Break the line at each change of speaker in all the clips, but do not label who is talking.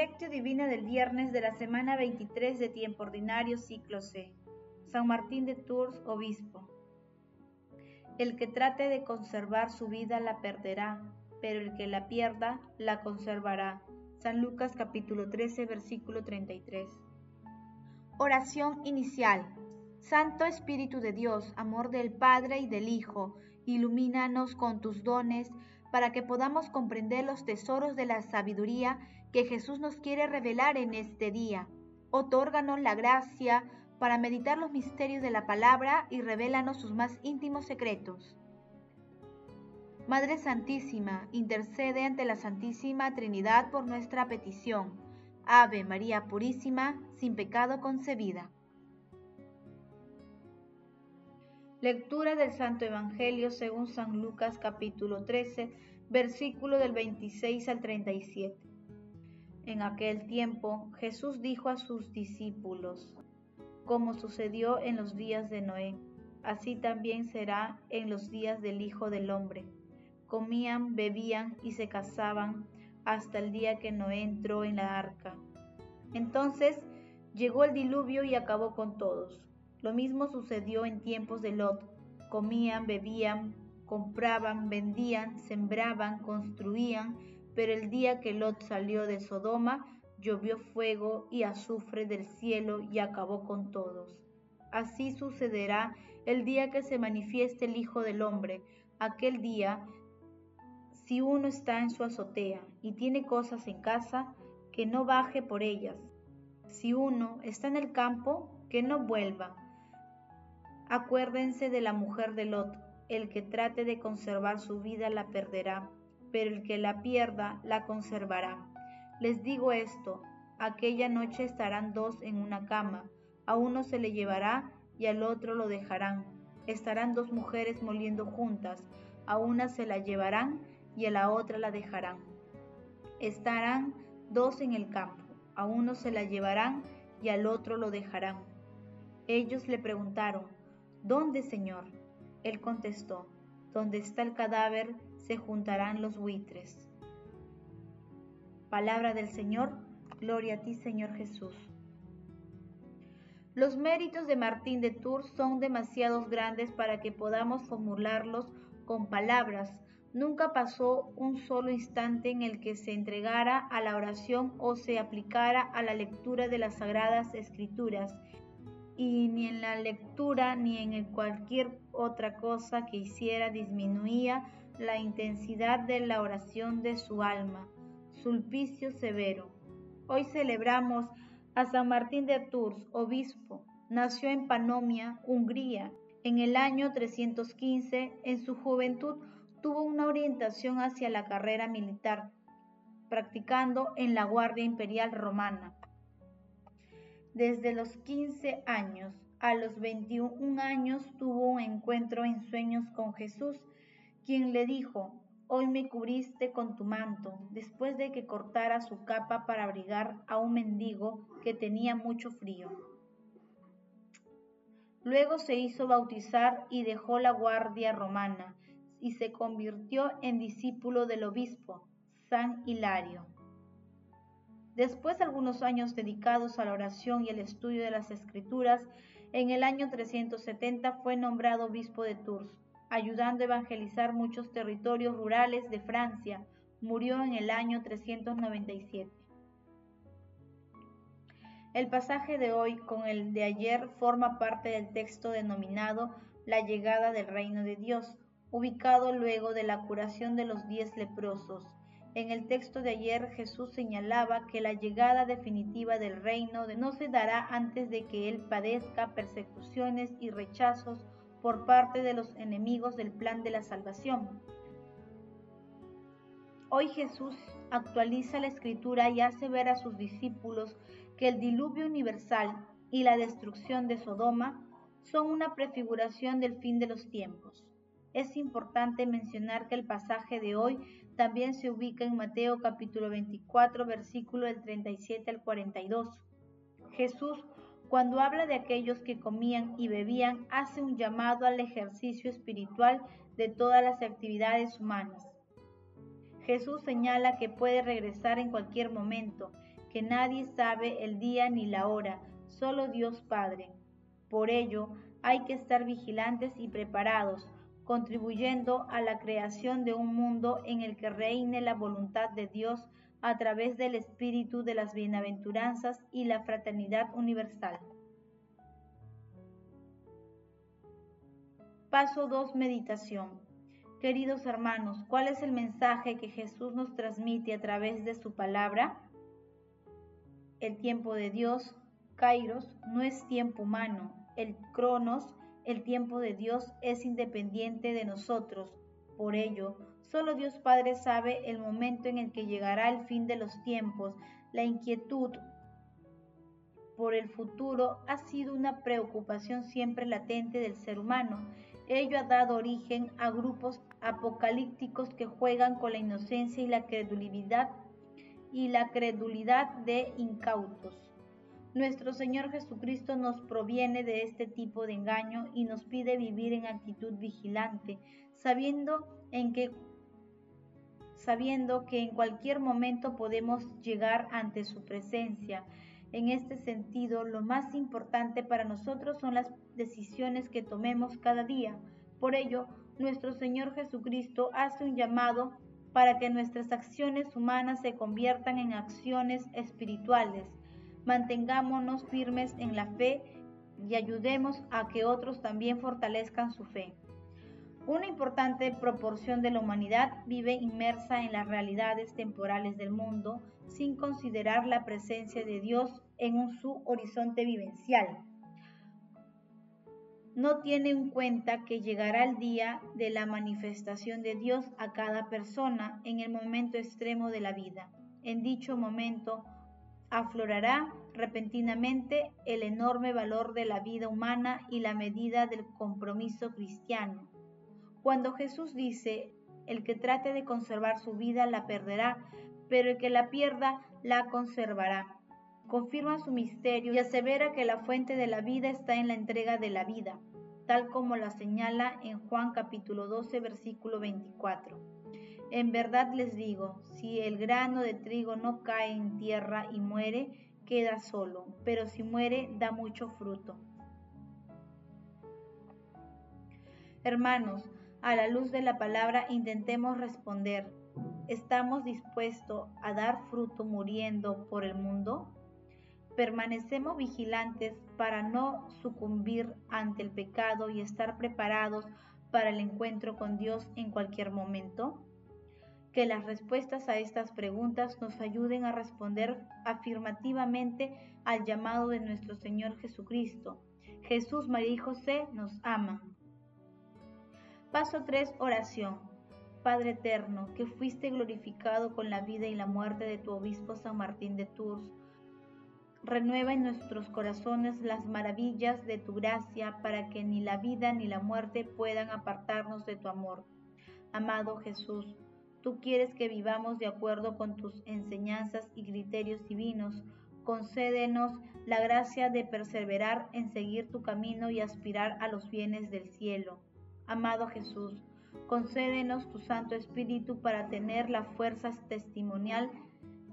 Lectio Divina del viernes de la semana 23 de tiempo ordinario ciclo C. San Martín de Tours, obispo. El que trate de conservar su vida la perderá, pero el que la pierda la conservará. San Lucas capítulo 13 versículo 33. Oración inicial. Santo Espíritu de Dios, amor del Padre y del Hijo, ilumínanos con tus dones para que podamos comprender los tesoros de la sabiduría que Jesús nos quiere revelar en este día. Otórganos la gracia para meditar los misterios de la palabra y revélanos sus más íntimos secretos. Madre Santísima, intercede ante la Santísima Trinidad por nuestra petición. Ave María Purísima, sin pecado concebida. Lectura del Santo Evangelio según San Lucas capítulo 13, versículo del 26 al 37. En aquel tiempo Jesús dijo a sus discípulos, como sucedió en los días de Noé, así también será en los días del Hijo del Hombre. Comían, bebían y se casaban hasta el día que Noé entró en la arca. Entonces llegó el diluvio y acabó con todos. Lo mismo sucedió en tiempos de Lot. Comían, bebían, compraban, vendían, sembraban, construían, pero el día que Lot salió de Sodoma, llovió fuego y azufre del cielo y acabó con todos. Así sucederá el día que se manifieste el Hijo del Hombre. Aquel día, si uno está en su azotea y tiene cosas en casa, que no baje por ellas. Si uno está en el campo, que no vuelva. Acuérdense de la mujer de Lot. El que trate de conservar su vida la perderá pero el que la pierda la conservará. Les digo esto, aquella noche estarán dos en una cama, a uno se le llevará y al otro lo dejarán. Estarán dos mujeres moliendo juntas, a una se la llevarán y a la otra la dejarán. Estarán dos en el campo, a uno se la llevarán y al otro lo dejarán. Ellos le preguntaron, ¿Dónde, Señor? Él contestó, donde está el cadáver se juntarán los buitres. Palabra del Señor, gloria a ti Señor Jesús. Los méritos de Martín de Tours son demasiados grandes para que podamos formularlos con palabras. Nunca pasó un solo instante en el que se entregara a la oración o se aplicara a la lectura de las sagradas escrituras y ni en la lectura ni en cualquier otra cosa que hiciera disminuía la intensidad de la oración de su alma. Sulpicio Severo. Hoy celebramos a San Martín de Tours, obispo. Nació en Panomia, Hungría, en el año 315. En su juventud tuvo una orientación hacia la carrera militar, practicando en la Guardia Imperial Romana desde los 15 años a los 21 años tuvo un encuentro en sueños con Jesús, quien le dijo, Hoy me cubriste con tu manto, después de que cortara su capa para abrigar a un mendigo que tenía mucho frío. Luego se hizo bautizar y dejó la guardia romana y se convirtió en discípulo del obispo, San Hilario. Después de algunos años dedicados a la oración y el estudio de las escrituras, en el año 370 fue nombrado obispo de Tours, ayudando a evangelizar muchos territorios rurales de Francia. Murió en el año 397. El pasaje de hoy con el de ayer forma parte del texto denominado La llegada del reino de Dios, ubicado luego de la curación de los diez leprosos en el texto de ayer Jesús señalaba que la llegada definitiva del reino no se dará antes de que Él padezca persecuciones y rechazos por parte de los enemigos del plan de la salvación. Hoy Jesús actualiza la escritura y hace ver a sus discípulos que el diluvio universal y la destrucción de Sodoma son una prefiguración del fin de los tiempos. Es importante mencionar que el pasaje de hoy también se ubica en Mateo capítulo 24, versículo del 37 al 42. Jesús, cuando habla de aquellos que comían y bebían, hace un llamado al ejercicio espiritual de todas las actividades humanas. Jesús señala que puede regresar en cualquier momento, que nadie sabe el día ni la hora, solo Dios Padre. Por ello, hay que estar vigilantes y preparados, contribuyendo a la creación de un mundo en el que reine la voluntad de Dios a través del espíritu de las bienaventuranzas y la fraternidad universal. Paso 2. Meditación. Queridos hermanos, ¿cuál es el mensaje que Jesús nos transmite a través de su palabra? El tiempo de Dios, Kairos, no es tiempo humano. El Cronos, el tiempo de Dios, es independiente de nosotros. Por ello, solo Dios Padre sabe el momento en el que llegará el fin de los tiempos. La inquietud por el futuro ha sido una preocupación siempre latente del ser humano Ello ha dado origen a grupos apocalípticos que juegan con la inocencia y la credulidad y la credulidad de incautos. Nuestro Señor Jesucristo nos proviene de este tipo de engaño y nos pide vivir en actitud vigilante, sabiendo en que que en cualquier momento podemos llegar ante su presencia en este sentido, lo más importante para nosotros son las decisiones que tomemos cada día. Por ello, nuestro Señor Jesucristo hace un llamado para que nuestras acciones humanas se conviertan en acciones espirituales. Mantengámonos firmes en la fe y ayudemos a que otros también fortalezcan su fe. Una importante proporción de la humanidad vive inmersa en las realidades temporales del mundo sin considerar la presencia de Dios en su horizonte vivencial. No tiene en cuenta que llegará el día de la manifestación de Dios a cada persona en el momento extremo de la vida. En dicho momento aflorará repentinamente el enorme valor de la vida humana y la medida del compromiso cristiano. Cuando Jesús dice, el que trate de conservar su vida la perderá, pero el que la pierda la conservará. Confirma su misterio y asevera que la fuente de la vida está en la entrega de la vida, tal como la señala en Juan capítulo 12 versículo 24. En verdad les digo, si el grano de trigo no cae en tierra y muere, queda solo, pero si muere da mucho fruto. Hermanos, a la luz de la palabra intentemos responder, ¿Estamos dispuestos a dar fruto muriendo por el mundo? ¿Permanecemos vigilantes para no sucumbir ante el pecado y estar preparados para el encuentro con Dios en cualquier momento? Que las respuestas a estas preguntas nos ayuden a responder afirmativamente al llamado de nuestro Señor Jesucristo. Jesús, María y José nos aman. Paso 3. Oración. Padre eterno, que fuiste glorificado con la vida y la muerte de tu obispo San Martín de Tours, renueva en nuestros corazones las maravillas de tu gracia para que ni la vida ni la muerte puedan apartarnos de tu amor. Amado Jesús, tú quieres que vivamos de acuerdo con tus enseñanzas y criterios divinos. Concédenos la gracia de perseverar en seguir tu camino y aspirar a los bienes del cielo. Amado Jesús, Concédenos tu Santo Espíritu para tener la fuerza testimonial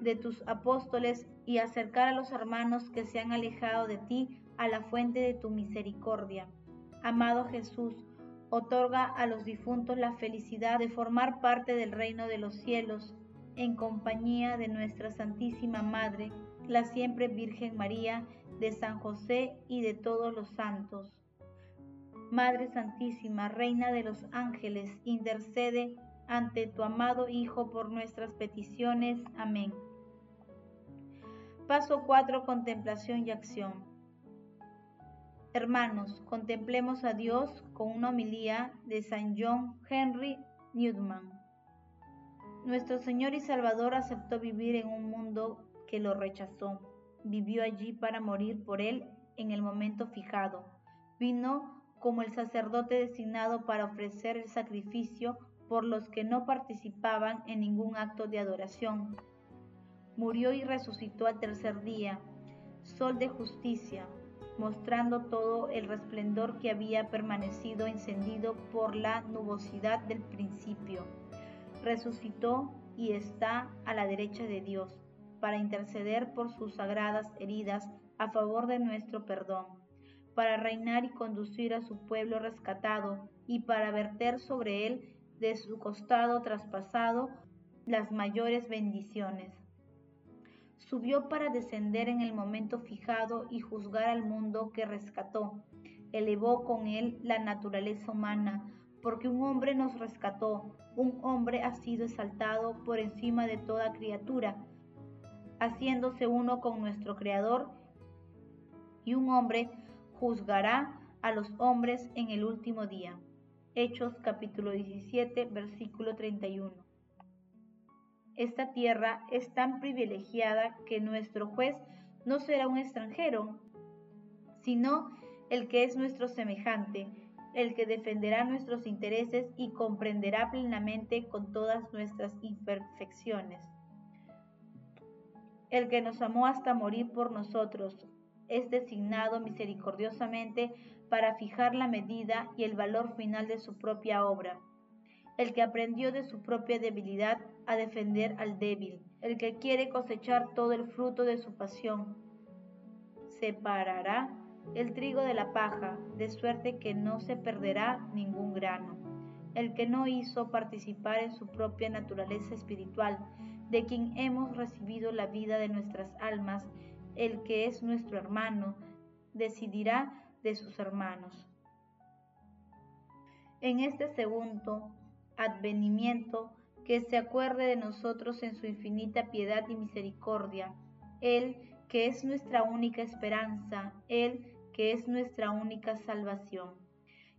de tus apóstoles y acercar a los hermanos que se han alejado de ti a la fuente de tu misericordia. Amado Jesús, otorga a los difuntos la felicidad de formar parte del reino de los cielos, en compañía de nuestra Santísima Madre, la siempre Virgen María, de San José y de todos los santos. Madre Santísima, Reina de los ángeles, intercede ante tu amado Hijo por nuestras peticiones. Amén. Paso 4. Contemplación y acción. Hermanos, contemplemos a Dios con una homilía de San John Henry Newman. Nuestro Señor y Salvador aceptó vivir en un mundo que lo rechazó. Vivió allí para morir por él en el momento fijado. Vino como el sacerdote designado para ofrecer el sacrificio por los que no participaban en ningún acto de adoración. Murió y resucitó al tercer día, sol de justicia, mostrando todo el resplendor que había permanecido encendido por la nubosidad del principio. Resucitó y está a la derecha de Dios. para interceder por sus sagradas heridas a favor de nuestro perdón, para reinar y conducir a su pueblo rescatado y para verter sobre él de su costado traspasado las mayores bendiciones. Subió para descender en el momento fijado y juzgar al mundo que rescató. Elevó con él la naturaleza humana, porque un hombre nos rescató, un hombre ha sido exaltado por encima de toda criatura, haciéndose uno con nuestro Creador, y un hombre juzgará a los hombres en el último día. Hechos capítulo 17, versículo 31. Esta tierra es tan privilegiada que nuestro juez no será un extranjero, sino el que es nuestro semejante, el que defenderá nuestros intereses y comprenderá plenamente con todas nuestras imperfecciones. El que nos amó hasta morir por nosotros es designado misericordiosamente para fijar la medida y el valor final de su propia obra. El que aprendió de su propia debilidad a defender al débil, el que quiere cosechar todo el fruto de su pasión, separará el trigo de la paja, de suerte que no se perderá ningún grano. El que no hizo participar en su propia naturaleza espiritual, de quien hemos recibido la vida de nuestras almas, el que es nuestro hermano, decidirá de sus hermanos. En este segundo advenimiento, que se acuerde de nosotros en su infinita piedad y misericordia, Él que es nuestra única esperanza, Él que es nuestra única salvación.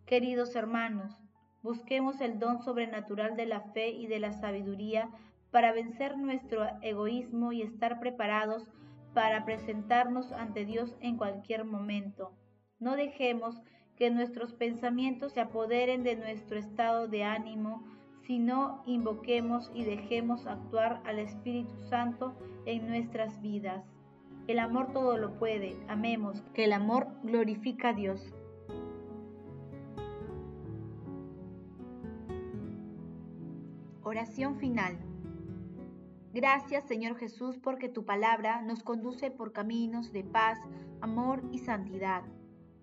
Queridos hermanos, busquemos el don sobrenatural de la fe y de la sabiduría para vencer nuestro egoísmo y estar preparados para presentarnos ante Dios en cualquier momento. No dejemos que nuestros pensamientos se apoderen de nuestro estado de ánimo, sino invoquemos y dejemos actuar al Espíritu Santo en nuestras vidas. El amor todo lo puede. Amemos, que el amor glorifica a Dios. Oración final. Gracias Señor Jesús porque tu palabra nos conduce por caminos de paz, amor y santidad.